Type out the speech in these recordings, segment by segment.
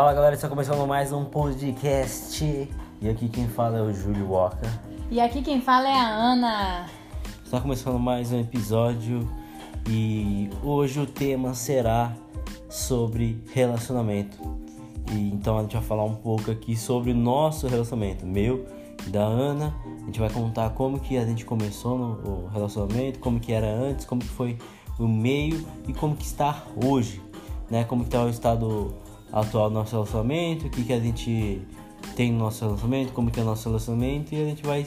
Fala galera, está começando mais um podcast e aqui quem fala é o Júlio Walker. E aqui quem fala é a Ana. Está começando mais um episódio e hoje o tema será sobre relacionamento. E então a gente vai falar um pouco aqui sobre o nosso relacionamento, meu e da Ana. A gente vai contar como que a gente começou no relacionamento, como que era antes, como que foi o meio e como que está hoje, né? Como que está o estado atual nosso relacionamento, o que que a gente tem no nosso relacionamento, como que é o nosso relacionamento e a gente vai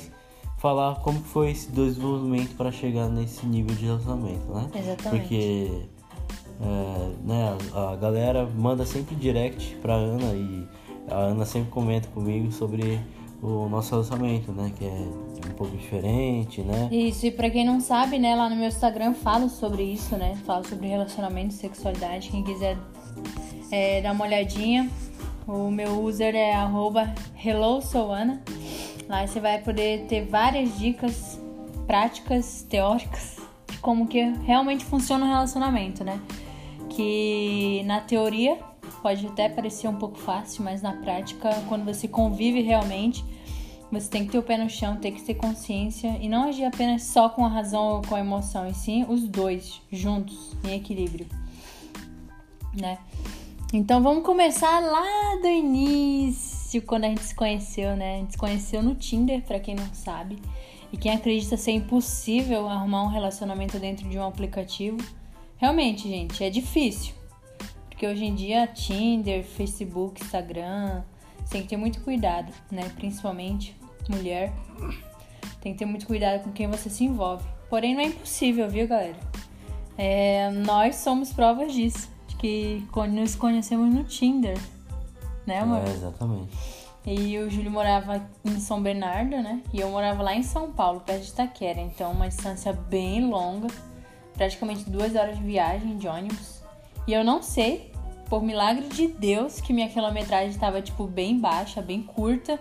falar como foi esse desenvolvimento para chegar nesse nível de relacionamento, né? Exatamente. Porque é, né, a galera manda sempre direct pra Ana e a Ana sempre comenta comigo sobre o nosso relacionamento, né? Que é um pouco diferente, né? Isso, e pra quem não sabe, né, lá no meu Instagram eu falo sobre isso, né? Falo sobre relacionamento, sexualidade. Quem quiser é, dar uma olhadinha, o meu user é HelloSoana. Lá você vai poder ter várias dicas práticas, teóricas, de como que realmente funciona o relacionamento, né? Que na teoria pode até parecer um pouco fácil, mas na prática, quando você convive realmente, você tem que ter o pé no chão, tem que ter consciência e não agir apenas só com a razão ou com a emoção, e sim os dois juntos, em equilíbrio, né? Então vamos começar lá do início, quando a gente se conheceu, né? A gente se conheceu no Tinder, para quem não sabe. E quem acredita ser impossível arrumar um relacionamento dentro de um aplicativo, realmente, gente, é difícil. Porque hoje em dia, Tinder, Facebook, Instagram, tem que ter muito cuidado, né? Principalmente mulher. Tem que ter muito cuidado com quem você se envolve. Porém, não é impossível, viu, galera? É, nós somos provas disso. Que nos conhecemos no Tinder. Né, amor? É, exatamente. E o Júlio morava em São Bernardo, né? E eu morava lá em São Paulo, perto de Itaquera. Então, uma distância bem longa. Praticamente duas horas de viagem de ônibus. E eu não sei por milagre de Deus, que minha quilometragem estava, tipo, bem baixa, bem curta.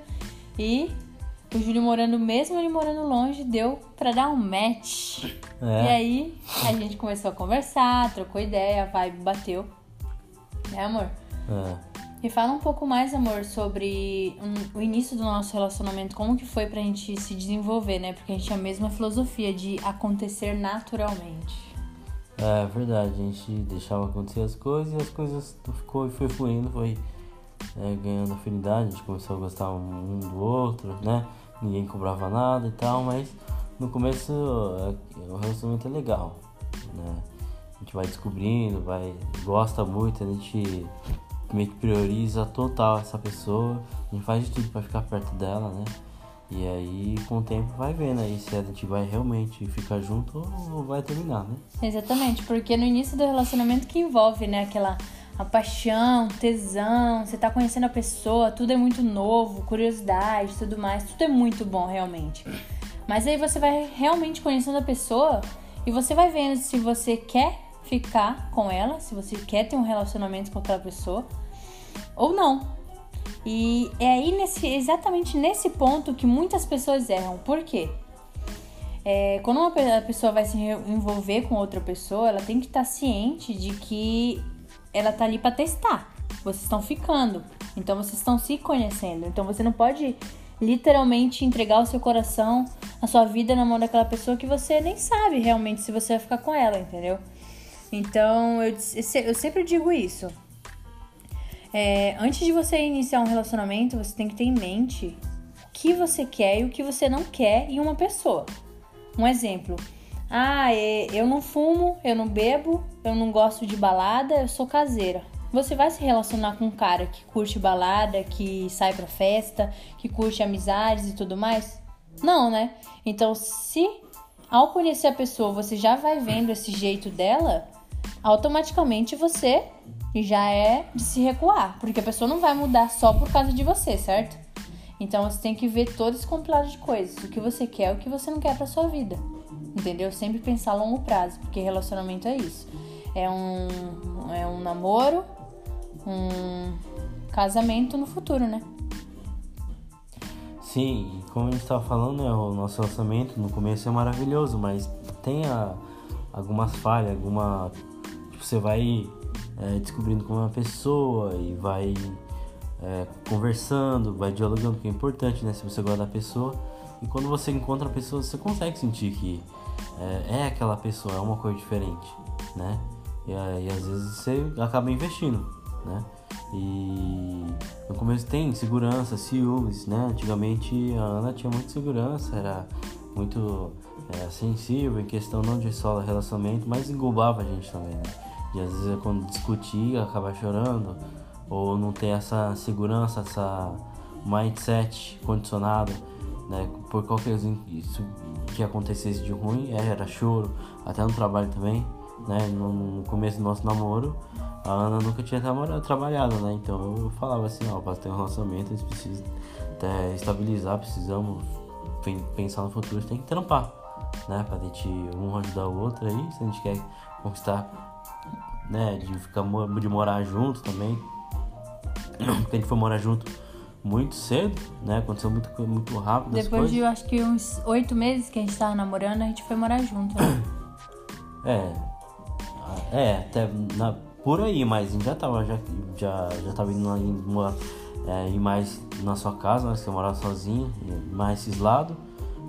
E o Júlio morando, mesmo ele morando longe, deu pra dar um match. É. E aí, a gente começou a conversar, trocou ideia, a vibe bateu. Né, amor? É. E fala um pouco mais, amor, sobre um, o início do nosso relacionamento, como que foi pra gente se desenvolver, né? Porque a gente tinha a mesma filosofia de acontecer naturalmente. É verdade, a gente deixava acontecer as coisas e as coisas ficou, foi fluindo, foi é, ganhando afinidade, a gente começou a gostar um do outro, né? Ninguém cobrava nada e tal, mas no começo é, o relacionamento é legal, né? A gente vai descobrindo, vai, gosta muito, a gente meio que prioriza total essa pessoa, a gente faz de tudo para ficar perto dela, né? E aí, com o tempo, vai vendo aí se a gente vai realmente ficar junto ou vai terminar, né? Exatamente, porque no início do relacionamento que envolve, né, aquela a paixão, tesão, você tá conhecendo a pessoa, tudo é muito novo, curiosidade, tudo mais, tudo é muito bom realmente. Mas aí você vai realmente conhecendo a pessoa e você vai vendo se você quer ficar com ela, se você quer ter um relacionamento com aquela pessoa ou não. E é aí nesse, exatamente nesse ponto que muitas pessoas erram. Por quê? É, quando uma pessoa vai se envolver com outra pessoa, ela tem que estar ciente de que ela tá ali para testar. Vocês estão ficando, então vocês estão se conhecendo. Então você não pode literalmente entregar o seu coração, a sua vida na mão daquela pessoa que você nem sabe realmente se você vai ficar com ela, entendeu? Então eu, eu sempre digo isso. É, antes de você iniciar um relacionamento, você tem que ter em mente o que você quer e o que você não quer em uma pessoa. Um exemplo. Ah, é, eu não fumo, eu não bebo, eu não gosto de balada, eu sou caseira. Você vai se relacionar com um cara que curte balada, que sai pra festa, que curte amizades e tudo mais? Não, né? Então, se ao conhecer a pessoa você já vai vendo esse jeito dela, automaticamente você já é de se recuar, porque a pessoa não vai mudar só por causa de você, certo? Então você tem que ver todo esse compilado de coisas, o que você quer, o que você não quer para sua vida. Entendeu? Sempre pensar a longo prazo, porque relacionamento é isso. É um é um namoro, um casamento no futuro, né? Sim, como a gente estava falando, né, o nosso relacionamento no começo é maravilhoso, mas tem a, algumas falhas, alguma. Tipo, você vai é, descobrindo como é uma pessoa e vai é, conversando, vai dialogando, que é importante, né? Se você gosta da pessoa. E quando você encontra a pessoa, você consegue sentir que é, é aquela pessoa, é uma coisa diferente, né? E, e às vezes você acaba investindo, né? E no começo tem segurança, ciúmes, né? Antigamente a Ana tinha muita segurança, era muito é, sensível em questão não de só relacionamento, mas engolava a gente também, né? E às vezes quando discutia, acaba chorando, ou não ter essa segurança, essa mindset condicionado, né? Por qualquer isso que acontecesse de ruim, é, era choro, até no trabalho também, né? No, começo do nosso namoro, a Ana nunca tinha trabalhado, né? Então eu falava assim, ó, para ter um relacionamento, eles precisam até estabilizar, precisamos pensar no futuro, tem que trampar, né? Pra gente um ajudar o outro aí, se a gente quer conquistar, né? De ficar de morar junto também. Porque a gente foi morar junto muito cedo, né? Aconteceu muito, muito rápido. Depois de eu acho que uns oito meses que a gente tava namorando, a gente foi morar junto. Né? É. É, até na, por aí, mas já tava, já, já, já tava indo, indo é, ir mais na sua casa, né? Você morava sozinho, mais cislado.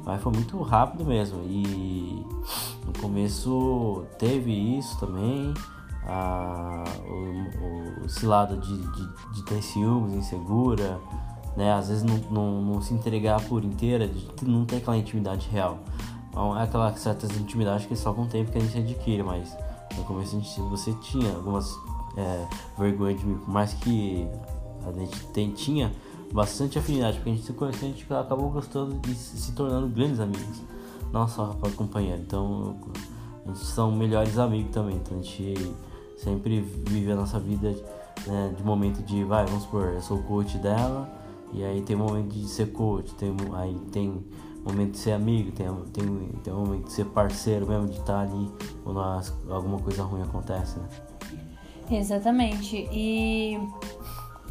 Mas foi muito rápido mesmo. E no começo teve isso também. A, o, o, lado de, de, de ter ciúmes, insegura, né? Às vezes não, não, não, se entregar por inteira, não ter aquela intimidade real. Então, é aquela certas intimidades que só com o tempo que a gente adquire, mas no começo a gente, você tinha algumas é, vergonhas de mim, por mais que a gente tem, tinha bastante afinidade, porque a gente se conheceu, a gente acabou gostando e se tornando grandes amigos, não só para companheiro. Então a gente são melhores amigos também, então a gente sempre vive a nossa vida né, de momento de, vai, vamos supor, eu sou coach dela, e aí tem momento de ser coach, tem, aí tem momento de ser amigo, tem, tem, tem momento de ser parceiro mesmo, de estar ali quando alguma coisa ruim acontece, né? Exatamente. E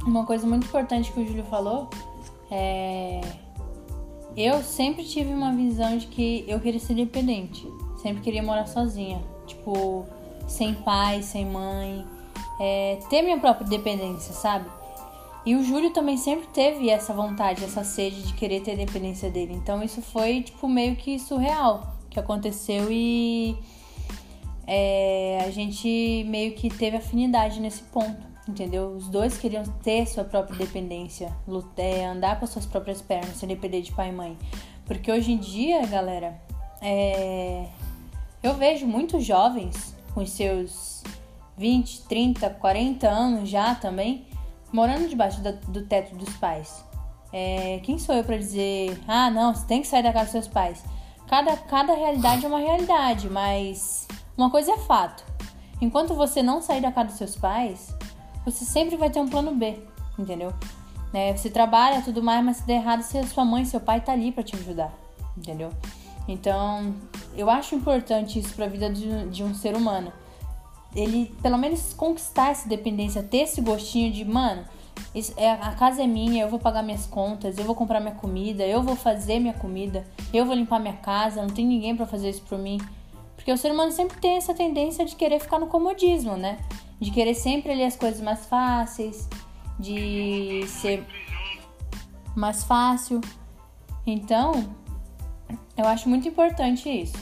uma coisa muito importante que o Júlio falou é. Eu sempre tive uma visão de que eu queria ser independente. Sempre queria morar sozinha. Tipo, sem pai, sem mãe. É, ter minha própria independência, sabe? E o Júlio também sempre teve essa vontade, essa sede de querer ter a independência dele. Então isso foi, tipo, meio que surreal que aconteceu e é, a gente meio que teve afinidade nesse ponto, entendeu? Os dois queriam ter sua própria independência, lutar, é, andar com suas próprias pernas, sem depender de pai e mãe. Porque hoje em dia, galera, é, eu vejo muitos jovens com os seus 20, 30, 40 anos já também morando debaixo do teto dos pais. É, quem sou eu para dizer, ah, não, você tem que sair da casa dos seus pais? Cada, cada realidade é uma realidade, mas uma coisa é fato. Enquanto você não sair da casa dos seus pais, você sempre vai ter um plano B, entendeu? É, você trabalha tudo mais, mas se der errado, se a sua mãe, seu pai tá ali para te ajudar, entendeu? Então, eu acho importante isso para a vida de, de um ser humano ele pelo menos conquistar essa dependência, ter esse gostinho de, mano, isso, é, a casa é minha, eu vou pagar minhas contas, eu vou comprar minha comida, eu vou fazer minha comida, eu vou limpar minha casa, não tem ninguém para fazer isso por mim. Porque o ser humano sempre tem essa tendência de querer ficar no comodismo, né? De querer sempre ali as coisas mais fáceis, de ser mais fácil. Então, eu acho muito importante isso.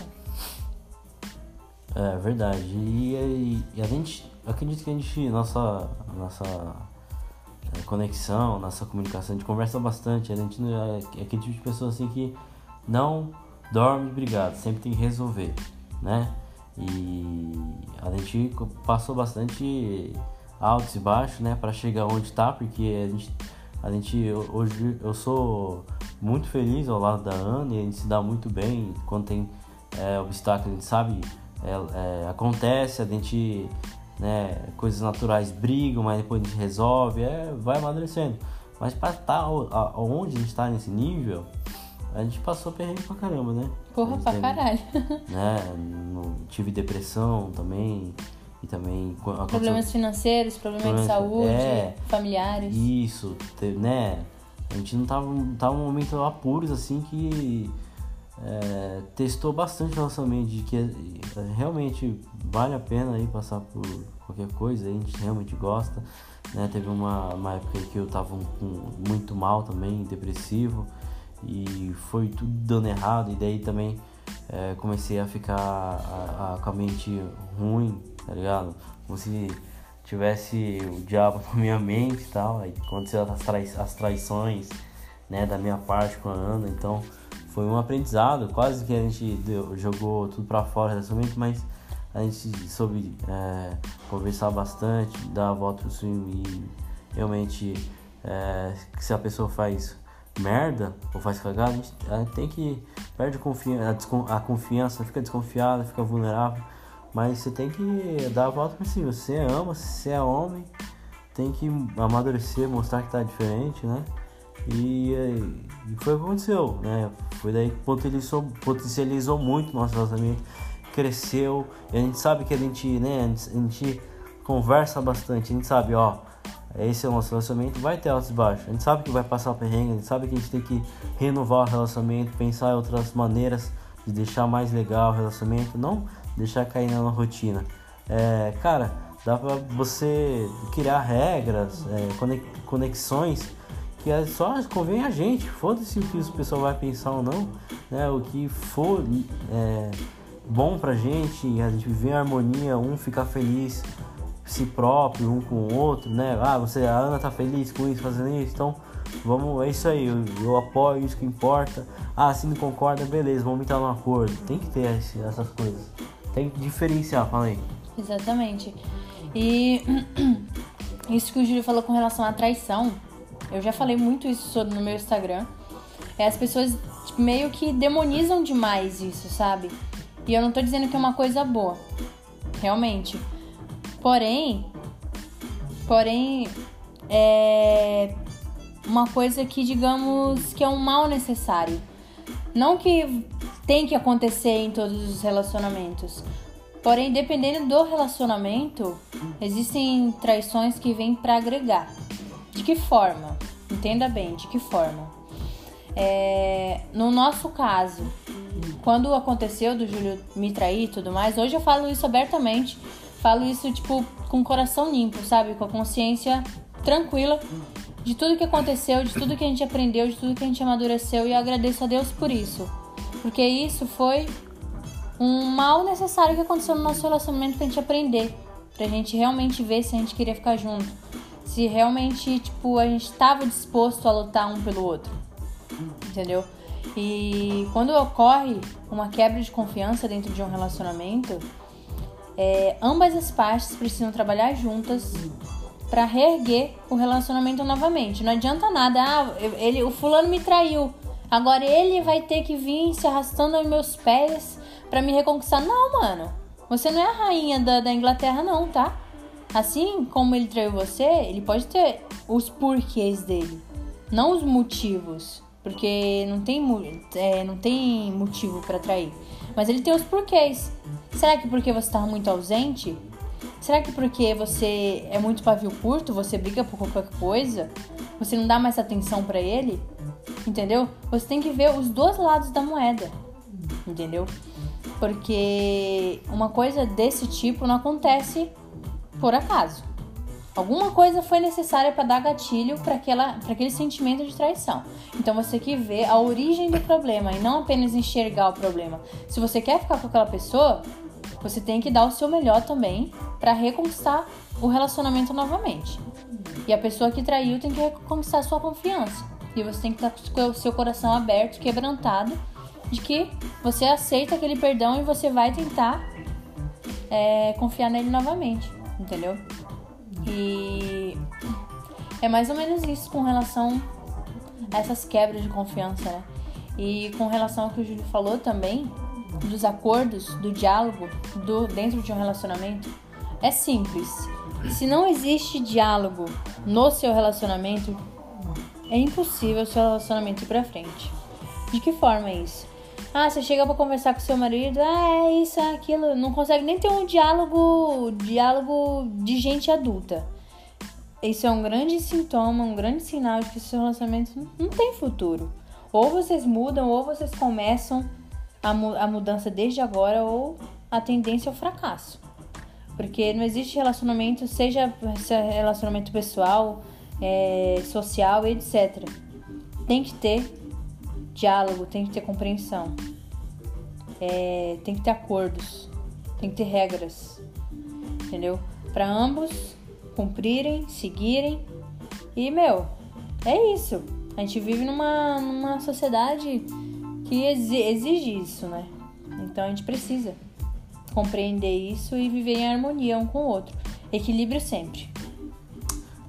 É verdade. E, e, a gente, acredito que a gente, nossa, nossa é, conexão, nossa comunicação, a gente conversa bastante. A gente é, é aquele tipo de pessoa assim que não dorme brigado, sempre tem que resolver, né? E a gente passou bastante altos e baixos, né, para chegar onde tá, porque a gente, a gente hoje eu sou muito feliz ao lado da Ana e a gente se dá muito bem quando tem é, obstáculos, a gente sabe é, é, acontece, a gente, né, coisas naturais brigam, mas depois a gente resolve, é, vai amadurecendo. Mas para estar tá onde a gente está nesse nível, a gente passou perrengue pra caramba, né? Porra, pra teve, caralho. Né, no, tive depressão também. E também. Problemas financeiros, problemas, problemas de saúde, é, familiares. Isso, né? A gente não tava, tava um momento apuros assim que é, testou bastante o relacionamento de que é, realmente vale a pena aí passar por, qualquer coisa, a gente realmente gosta. Né? Teve uma, uma época que eu tava muito mal também, depressivo, e foi tudo dando errado, e daí também é, comecei a ficar a, a, com a mente ruim, tá ligado? Como se tivesse o diabo na minha mente e tal, aí aconteceu as, trai as traições, né, da minha parte com a Ana, então foi um aprendizado, quase que a gente deu, jogou tudo para fora desse momento, mas a gente soube é, conversar bastante, dar a volta por cima e realmente é, se a pessoa faz merda ou faz cagada, a gente, a gente tem que perde a, a confiança, fica desconfiada, fica vulnerável, mas você tem que dar a volta por cima. Você ama, você é homem, tem que amadurecer, mostrar que tá diferente, né? E, e foi o que aconteceu, né? Foi daí que potencializou, potencializou muito nosso relacionamento, cresceu. E a gente sabe que a gente, né? A gente, a gente conversa bastante, a gente sabe, ó, esse é o nosso relacionamento, vai ter altos e baixos. A gente sabe que vai passar perrengue, a gente sabe que a gente tem que renovar o relacionamento, pensar em outras maneiras de deixar mais legal o relacionamento, não deixar cair na rotina. É, cara, dá pra você criar regras, é, conexões que é só convém a gente, foda-se o que o pessoal vai pensar ou não, né? O que for é, bom pra gente, a gente viver em harmonia, um ficar feliz si próprio, um com o outro, né? Ah, você, a Ana tá feliz com isso, fazendo isso, então vamos, é isso aí, eu, eu apoio isso que importa. Ah, se não concorda, beleza, vamos entrar num acordo. Tem que ter esse, essas coisas. Tem que diferenciar, fala aí. Exatamente. E isso que o Júlio falou com relação à traição, eu já falei muito isso sobre no meu Instagram. É, as pessoas tipo, meio que demonizam demais isso, sabe? E eu não tô dizendo que é uma coisa boa. Realmente. Porém, porém, é uma coisa que, digamos, que é um mal necessário. Não que tem que acontecer em todos os relacionamentos. Porém, dependendo do relacionamento, existem traições que vêm para agregar. De que forma? Entenda bem, de que forma? É, no nosso caso, quando aconteceu do Júlio me trair e tudo mais, hoje eu falo isso abertamente Falo isso, tipo, com o coração limpo, sabe? Com a consciência tranquila de tudo que aconteceu, de tudo que a gente aprendeu, de tudo que a gente amadureceu e agradeço a Deus por isso. Porque isso foi um mal necessário que aconteceu no nosso relacionamento pra gente aprender, pra gente realmente ver se a gente queria ficar junto, se realmente, tipo, a gente estava disposto a lutar um pelo outro. Entendeu? E quando ocorre uma quebra de confiança dentro de um relacionamento, é, ambas as partes precisam trabalhar juntas para reerguer o relacionamento novamente. Não adianta nada, ah, ele, o fulano me traiu, agora ele vai ter que vir se arrastando aos meus pés para me reconquistar. Não, mano, você não é a rainha da, da Inglaterra, não, tá? Assim como ele traiu você, ele pode ter os porquês dele, não os motivos, porque não tem, é, não tem motivo para trair. Mas ele tem os porquês. Será que porque você está muito ausente? Será que porque você é muito pavio curto, você briga por qualquer coisa? Você não dá mais atenção para ele? Entendeu? Você tem que ver os dois lados da moeda. Entendeu? Porque uma coisa desse tipo não acontece por acaso. Alguma coisa foi necessária para dar gatilho para aquele sentimento de traição. Então você tem que ver a origem do problema e não apenas enxergar o problema. Se você quer ficar com aquela pessoa, você tem que dar o seu melhor também para reconquistar o relacionamento novamente. E a pessoa que traiu tem que reconquistar sua confiança. E você tem que estar com o seu coração aberto, quebrantado, de que você aceita aquele perdão e você vai tentar é, confiar nele novamente, entendeu? E é mais ou menos isso com relação a essas quebras de confiança, né? E com relação ao que o Júlio falou também, dos acordos, do diálogo do, dentro de um relacionamento, é simples. Se não existe diálogo no seu relacionamento, é impossível seu relacionamento ir pra frente. De que forma é isso? Ah, você chega para conversar com seu marido, ah, é isso, é aquilo, não consegue nem ter um diálogo, diálogo de gente adulta. Isso é um grande sintoma, um grande sinal de que seu relacionamento não tem futuro. Ou vocês mudam, ou vocês começam a, mu a mudança desde agora, ou a tendência é o fracasso. Porque não existe relacionamento, seja relacionamento pessoal, é, social, etc. Tem que ter diálogo, tem que ter compreensão, é, tem que ter acordos, tem que ter regras, entendeu? Para ambos cumprirem, seguirem. E, meu, é isso. A gente vive numa, numa sociedade que exige isso, né? Então a gente precisa compreender isso e viver em harmonia um com o outro. Equilíbrio sempre.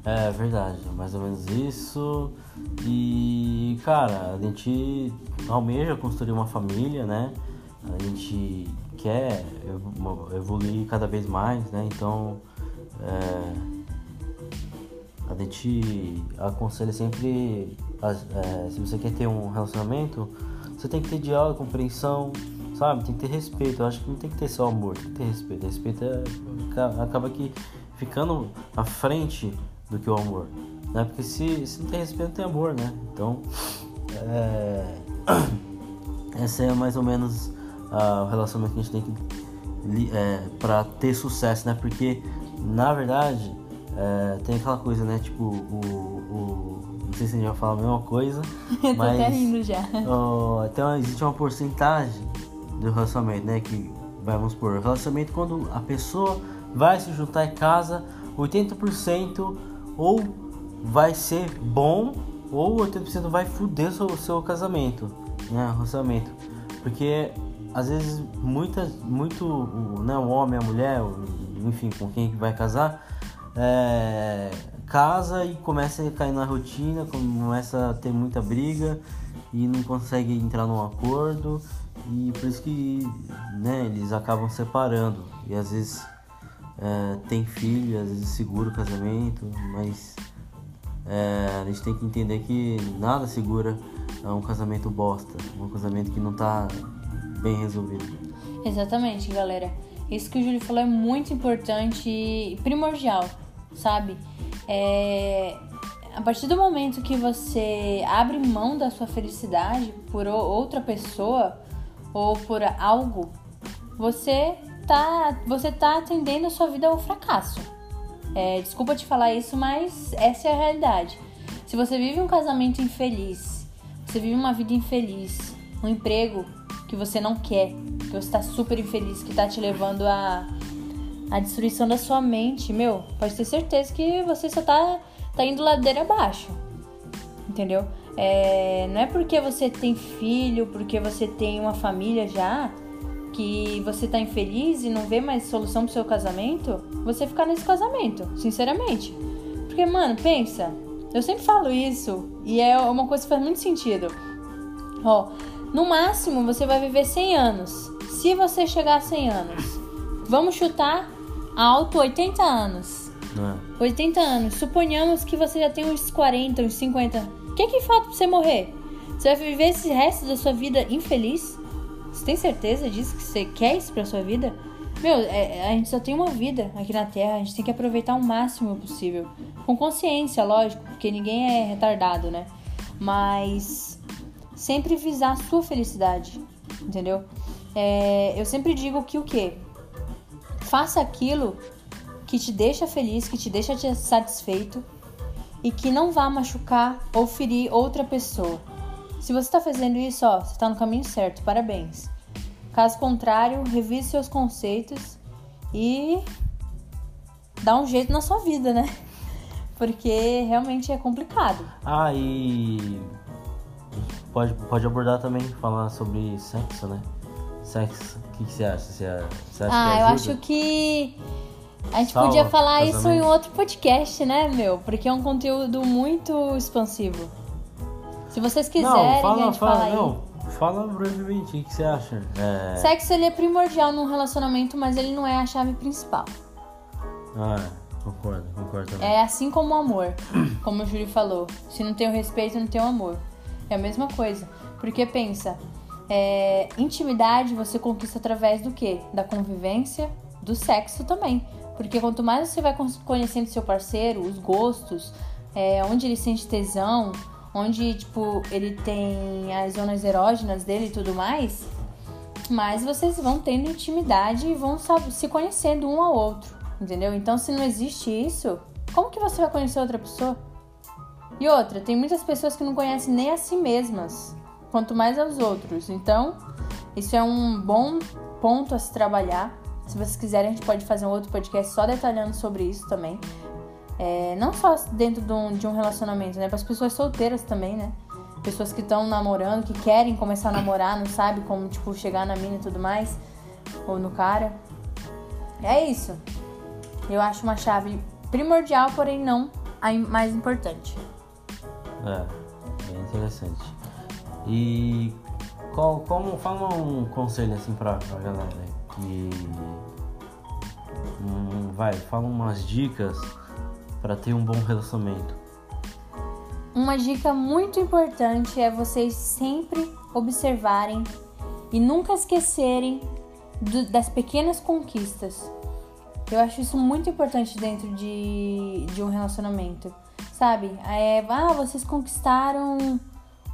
É verdade, mais ou menos isso. E, cara, a gente almeja construir uma família, né? A gente quer evoluir cada vez mais, né? Então, é, a gente aconselha sempre, é, se você quer ter um relacionamento, você tem que ter diálogo, compreensão, sabe? Tem que ter respeito. Eu acho que não tem que ter só amor, tem que ter respeito. Respeito é, acaba aqui ficando à frente do que o amor, né? Porque se, se não tem respeito, não tem amor, né? Então, é... essa é mais ou menos uh, o relacionamento que a gente tem que é, para ter sucesso, né? Porque na verdade é, tem aquela coisa, né? Tipo, o, o, não sei se a gente vai falar a mesma coisa, Eu mas tô até rindo já. Então existe uma porcentagem do relacionamento, né? Que vamos por relacionamento quando a pessoa vai se juntar em casa, 80% ou vai ser bom ou 80% vai foder o seu, seu casamento, né? Relacionamento. Porque às vezes muitas, muito, né, o homem, a mulher, enfim, com quem vai casar, é, casa e começa a cair na rotina, começa a ter muita briga e não consegue entrar num acordo e por isso que né, eles acabam separando e às vezes é, tem filho, às vezes segura o casamento, mas é, a gente tem que entender que nada segura um casamento bosta, um casamento que não tá bem resolvido. Exatamente, galera. Isso que o Júlio falou é muito importante e primordial, sabe? É... A partir do momento que você abre mão da sua felicidade por outra pessoa ou por algo, você tá, você tá atendendo a sua vida ao fracasso. É, desculpa te falar isso, mas essa é a realidade. Se você vive um casamento infeliz, você vive uma vida infeliz, um emprego que você não quer, que você está super infeliz, que está te levando a a destruição da sua mente, meu, pode ter certeza que você só tá, tá indo ladeira abaixo. Entendeu? É, não é porque você tem filho, porque você tem uma família já, que você tá infeliz e não vê mais solução pro seu casamento, você ficar nesse casamento, sinceramente. Porque, mano, pensa, eu sempre falo isso e é uma coisa que faz muito sentido. Ó, no máximo, você vai viver 100 anos. Se você chegar a 100 anos, vamos chutar alto 80 anos. É. 80 anos. Suponhamos que você já tem uns 40, uns 50. O que é que falta pra você morrer? Você vai viver esse resto da sua vida infeliz? Você tem certeza disso? Que você quer isso pra sua vida? Meu, é, a gente só tem uma vida aqui na Terra, a gente tem que aproveitar o máximo possível. Com consciência, lógico, porque ninguém é retardado, né? Mas sempre visar a sua felicidade, entendeu? É, eu sempre digo que o quê? Faça aquilo que te deixa feliz, que te deixa satisfeito e que não vá machucar ou ferir outra pessoa. Se você está fazendo isso, ó, você está no caminho certo, parabéns. Caso contrário, revise seus conceitos e dá um jeito na sua vida, né? Porque realmente é complicado. Ah, e pode, pode abordar também, falar sobre sexo, né? Sexo, o que, que você acha? Você, você acha ah, eu acho que a gente Salva, podia falar casamento. isso em outro podcast, né, meu? Porque é um conteúdo muito expansivo. Se vocês quiserem, não, fala, a gente fala, fala aí. Não, fala brevemente, o que você acha? É... Sexo ele é primordial num relacionamento, mas ele não é a chave principal. Ah, concordo, concordo também. É assim como o amor, como o Júlio falou. Se não tem o respeito, não tem o amor. É a mesma coisa. Porque pensa, é, intimidade você conquista através do quê? Da convivência, do sexo também. Porque quanto mais você vai conhecendo seu parceiro, os gostos, é, onde ele sente tesão, onde tipo ele tem as zonas erógenas dele e tudo mais, mais vocês vão tendo intimidade e vão se conhecendo um ao outro. entendeu? Então, se não existe isso, como que você vai conhecer outra pessoa? E outra, tem muitas pessoas que não conhecem nem a si mesmas, quanto mais aos outros. Então, isso é um bom ponto a se trabalhar. Se vocês quiserem, a gente pode fazer um outro podcast só detalhando sobre isso também. É, não só dentro de um, de um relacionamento, né? Para as pessoas solteiras também, né? Pessoas que estão namorando, que querem começar a namorar, não sabe como, tipo, chegar na mina e tudo mais. Ou no cara. É isso. Eu acho uma chave primordial, porém não a mais importante. É, bem interessante. E qual, como, fala um conselho assim pra, pra galera que. Hum, vai, fala umas dicas para ter um bom relacionamento. Uma dica muito importante é vocês sempre observarem e nunca esquecerem do, das pequenas conquistas. Eu acho isso muito importante dentro de, de um relacionamento. Sabe? É, ah, vocês conquistaram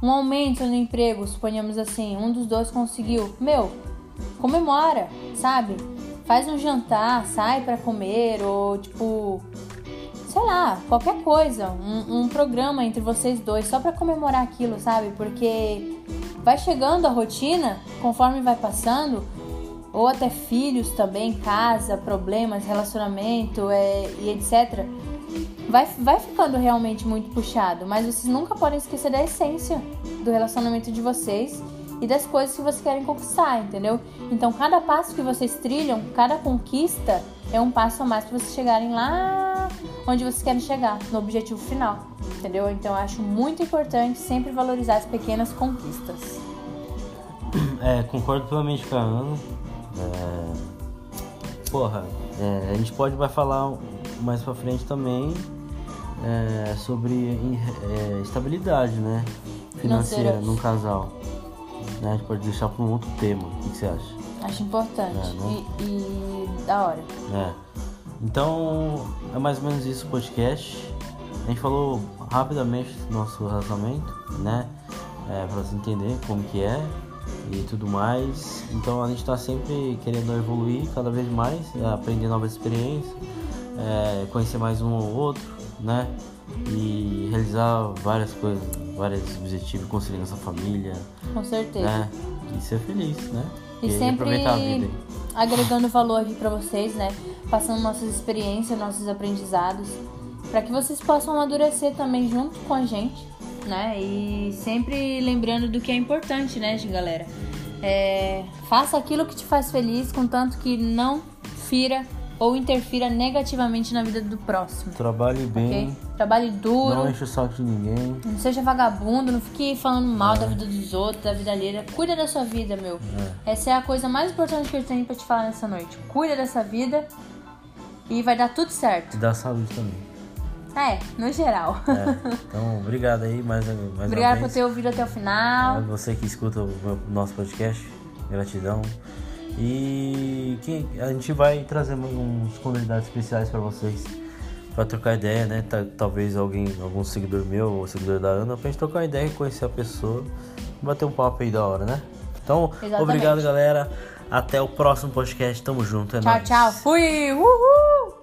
um aumento no emprego, suponhamos assim, um dos dois conseguiu. Meu, comemora, sabe? Faz um jantar, sai para comer, ou tipo, sei lá, qualquer coisa, um, um programa entre vocês dois, só para comemorar aquilo, sabe? Porque vai chegando a rotina, conforme vai passando, ou até filhos também, casa, problemas, relacionamento é, e etc. Vai, vai ficando realmente muito puxado, mas vocês nunca podem esquecer da essência do relacionamento de vocês e das coisas que vocês querem conquistar, entendeu? Então, cada passo que vocês trilham, cada conquista é um passo a mais para vocês chegarem lá onde vocês querem chegar, no objetivo final, entendeu? Então, eu acho muito importante sempre valorizar as pequenas conquistas. É, concordo plenamente com a Ana. É... Porra, é, a gente pode vai falar mais pra frente também é, sobre é, estabilidade, né? Financeira, num casal. Né? A gente pode deixar para um outro tema. O que, você acha? Acho importante. É, né? e, e, da hora. É. Então, é mais ou menos isso o podcast. A gente falou rapidamente do nosso relacionamento, né? É, para você entender como que é e tudo mais. Então a gente está sempre querendo evoluir cada vez mais, aprender novas experiências, é, conhecer mais um ou outro, né? E realizar várias coisas, vários objetivos, conseguir nossa família. Com certeza. Né? E ser feliz, né? E, e sempre agregando valor aqui para vocês, né? Passando nossas experiências, nossos aprendizados, para que vocês possam amadurecer também junto com a gente, né? E sempre lembrando do que é importante, né, galera? É, faça aquilo que te faz feliz, contanto que não fira ou interfira negativamente na vida do próximo. Trabalhe bem. Okay? Trabalhe duro. Não enche o saco de ninguém. Não seja vagabundo, não fique falando mal é. da vida dos outros, da vida alheia. Cuida da sua vida, meu. É. Essa é a coisa mais importante que eu tenho pra te falar nessa noite. Cuida dessa vida e vai dar tudo certo. E da saúde também. É, no geral. É. Então, obrigado aí mais, mais Obrigada por ter ouvido até o final. É você que escuta o nosso podcast, gratidão. E que a gente vai trazer uns convidados especiais para vocês para trocar ideia, né? Talvez alguém, algum seguidor meu ou seguidor da Ana, pra gente trocar ideia e conhecer a pessoa, bater um papo aí da hora, né? Então, Exatamente. obrigado, galera. Até o próximo podcast. Tamo junto. É tchau, nóis. tchau. Fui. Uhul.